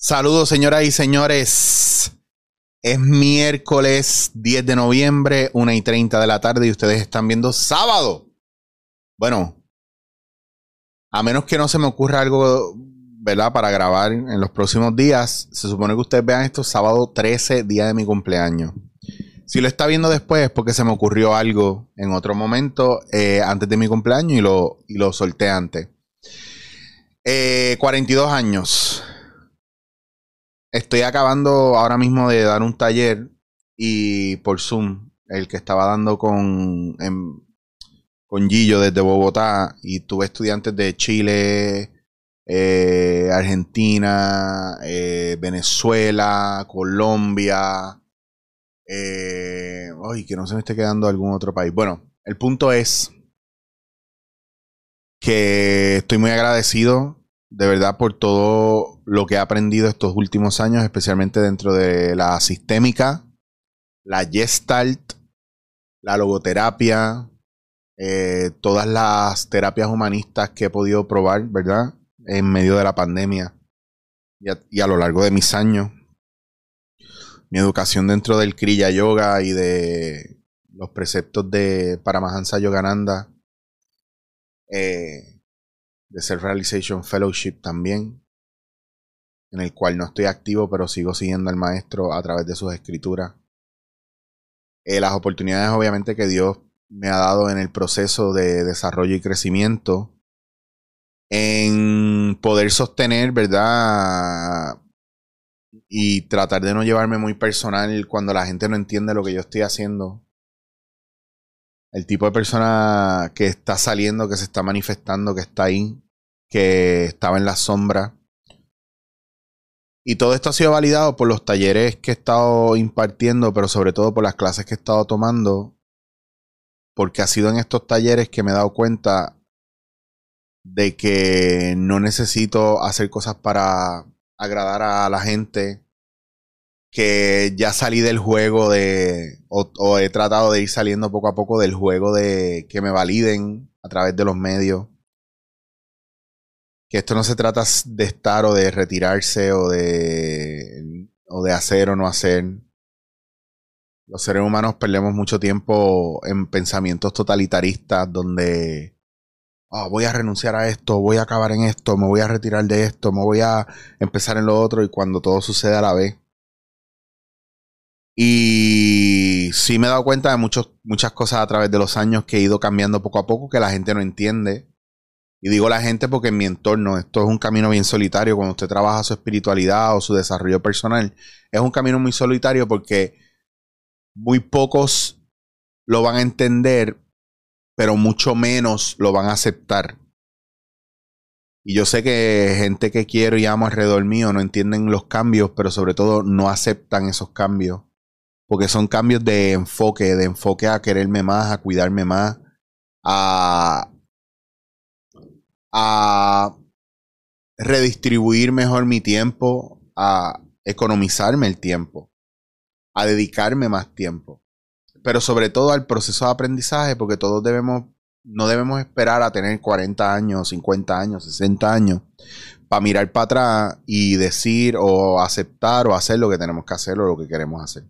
Saludos, señoras y señores. Es miércoles 10 de noviembre, 1 y 30 de la tarde, y ustedes están viendo sábado. Bueno, a menos que no se me ocurra algo, ¿verdad? Para grabar en los próximos días, se supone que ustedes vean esto sábado 13, día de mi cumpleaños. Si lo está viendo después es porque se me ocurrió algo en otro momento eh, antes de mi cumpleaños y lo, y lo solté antes. 42 eh, años. Estoy acabando ahora mismo de dar un taller y por Zoom, el que estaba dando con, con Gillo desde Bogotá y tuve estudiantes de Chile, eh, Argentina, eh, Venezuela, Colombia. ay, que no se me esté quedando algún otro país. Bueno, el punto es que estoy muy agradecido de verdad por todo lo que he aprendido estos últimos años, especialmente dentro de la sistémica, la gestalt, la logoterapia, eh, todas las terapias humanistas que he podido probar, ¿verdad? En medio de la pandemia y a, y a lo largo de mis años. Mi educación dentro del Kriya Yoga y de los preceptos de Paramahansa Yogananda. Eh, de Self-Realization Fellowship también, en el cual no estoy activo, pero sigo siguiendo al maestro a través de sus escrituras. Eh, las oportunidades obviamente que Dios me ha dado en el proceso de desarrollo y crecimiento, en poder sostener, ¿verdad? Y tratar de no llevarme muy personal cuando la gente no entiende lo que yo estoy haciendo el tipo de persona que está saliendo, que se está manifestando, que está ahí, que estaba en la sombra. Y todo esto ha sido validado por los talleres que he estado impartiendo, pero sobre todo por las clases que he estado tomando, porque ha sido en estos talleres que me he dado cuenta de que no necesito hacer cosas para agradar a la gente, que ya salí del juego de, o, he tratado de ir saliendo poco a poco del juego de que me validen a través de los medios. Que esto no se trata de estar o de retirarse o de, o de hacer o no hacer. Los seres humanos perdemos mucho tiempo en pensamientos totalitaristas donde oh, voy a renunciar a esto, voy a acabar en esto, me voy a retirar de esto, me voy a empezar en lo otro y cuando todo sucede a la vez. Y sí me he dado cuenta de muchos, muchas cosas a través de los años que he ido cambiando poco a poco que la gente no entiende. Y digo la gente porque en mi entorno esto es un camino bien solitario. Cuando usted trabaja su espiritualidad o su desarrollo personal, es un camino muy solitario porque muy pocos lo van a entender, pero mucho menos lo van a aceptar. Y yo sé que gente que quiero y amo alrededor mío no entienden los cambios, pero sobre todo no aceptan esos cambios porque son cambios de enfoque, de enfoque a quererme más, a cuidarme más, a, a redistribuir mejor mi tiempo, a economizarme el tiempo, a dedicarme más tiempo. Pero sobre todo al proceso de aprendizaje, porque todos debemos, no debemos esperar a tener 40 años, 50 años, 60 años, para mirar para atrás y decir o aceptar o hacer lo que tenemos que hacer o lo que queremos hacer.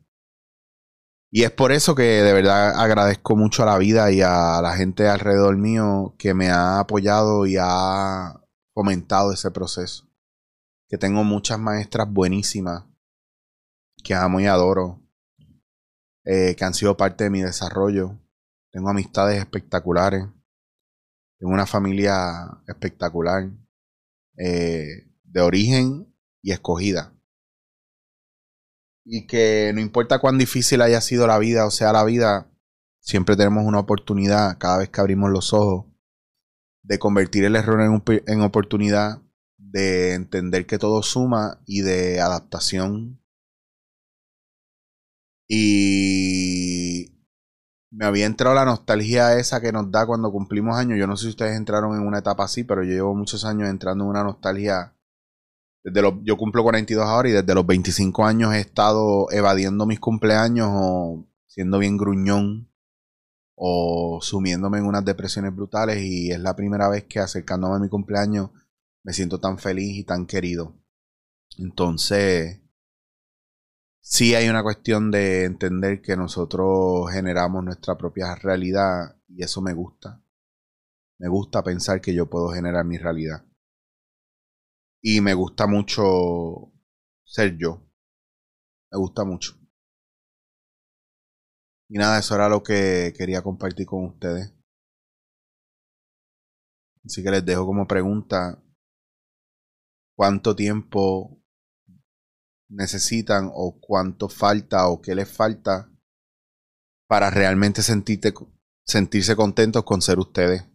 Y es por eso que de verdad agradezco mucho a la vida y a la gente alrededor mío que me ha apoyado y ha fomentado ese proceso. Que tengo muchas maestras buenísimas que amo y adoro, eh, que han sido parte de mi desarrollo. Tengo amistades espectaculares. Tengo una familia espectacular, eh, de origen y escogida y que no importa cuán difícil haya sido la vida o sea la vida, siempre tenemos una oportunidad cada vez que abrimos los ojos de convertir el error en, en oportunidad, de entender que todo suma y de adaptación. Y me había entrado la nostalgia esa que nos da cuando cumplimos años. Yo no sé si ustedes entraron en una etapa así, pero yo llevo muchos años entrando en una nostalgia yo cumplo 42 ahora y desde los 25 años he estado evadiendo mis cumpleaños o siendo bien gruñón o sumiéndome en unas depresiones brutales y es la primera vez que acercándome a mi cumpleaños me siento tan feliz y tan querido. Entonces, sí hay una cuestión de entender que nosotros generamos nuestra propia realidad y eso me gusta. Me gusta pensar que yo puedo generar mi realidad. Y me gusta mucho ser yo. Me gusta mucho. Y nada, eso era lo que quería compartir con ustedes. Así que les dejo como pregunta, ¿cuánto tiempo necesitan o cuánto falta o qué les falta para realmente sentirse contentos con ser ustedes?